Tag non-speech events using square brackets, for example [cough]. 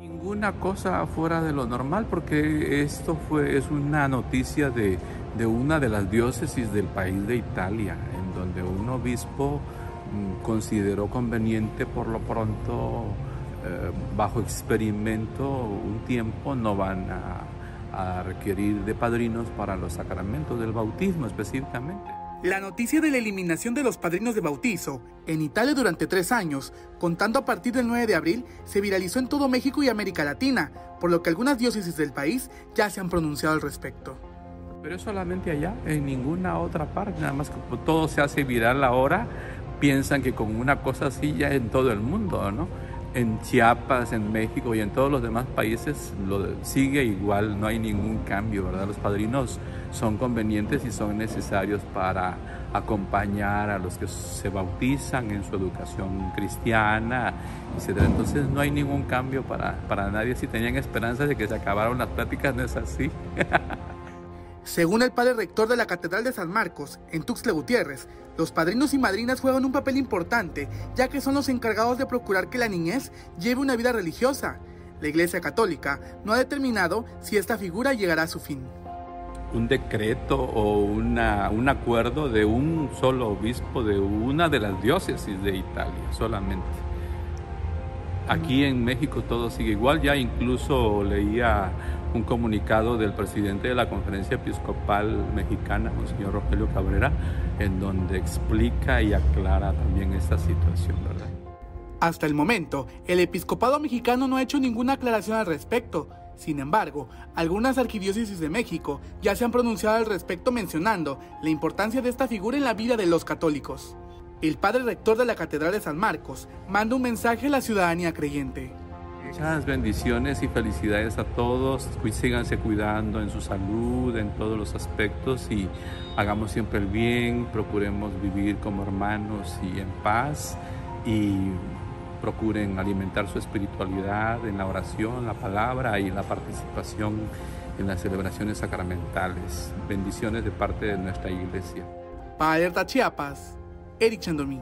Ninguna cosa fuera de lo normal porque esto fue, es una noticia de, de una de las diócesis del país de Italia, en donde un obispo mm, consideró conveniente por lo pronto, eh, bajo experimento, un tiempo no van a, a requerir de padrinos para los sacramentos del bautismo específicamente. La noticia de la eliminación de los padrinos de bautizo en Italia durante tres años, contando a partir del 9 de abril, se viralizó en todo México y América Latina, por lo que algunas diócesis del país ya se han pronunciado al respecto. Pero es solamente allá, en ninguna otra parte, nada más que todo se hace viral ahora, piensan que con una cosa así ya en todo el mundo, ¿no? En Chiapas, en México y en todos los demás países lo sigue igual, no hay ningún cambio, ¿verdad? Los padrinos son convenientes y son necesarios para acompañar a los que se bautizan en su educación cristiana, etc. Entonces no hay ningún cambio para, para nadie. Si tenían esperanza de que se acabaron las pláticas, no es así. [laughs] Según el padre rector de la Catedral de San Marcos, en Tuxtla Gutiérrez, los padrinos y madrinas juegan un papel importante, ya que son los encargados de procurar que la niñez lleve una vida religiosa. La Iglesia Católica no ha determinado si esta figura llegará a su fin. Un decreto o un acuerdo de un solo obispo de una de las diócesis de Italia solamente. Aquí en México todo sigue igual, ya incluso leía un comunicado del presidente de la Conferencia Episcopal Mexicana, el señor Rogelio Cabrera, en donde explica y aclara también esta situación, ¿verdad? Hasta el momento, el episcopado mexicano no ha hecho ninguna aclaración al respecto. Sin embargo, algunas arquidiócesis de México ya se han pronunciado al respecto mencionando la importancia de esta figura en la vida de los católicos. El padre rector de la Catedral de San Marcos manda un mensaje a la ciudadanía creyente. Muchas bendiciones y felicidades a todos. Síganse cuidando en su salud, en todos los aspectos y hagamos siempre el bien, procuremos vivir como hermanos y en paz y procuren alimentar su espiritualidad en la oración, la palabra y la participación en las celebraciones sacramentales. Bendiciones de parte de nuestra iglesia. Para Alerta Chiapas, Eric Chandomí.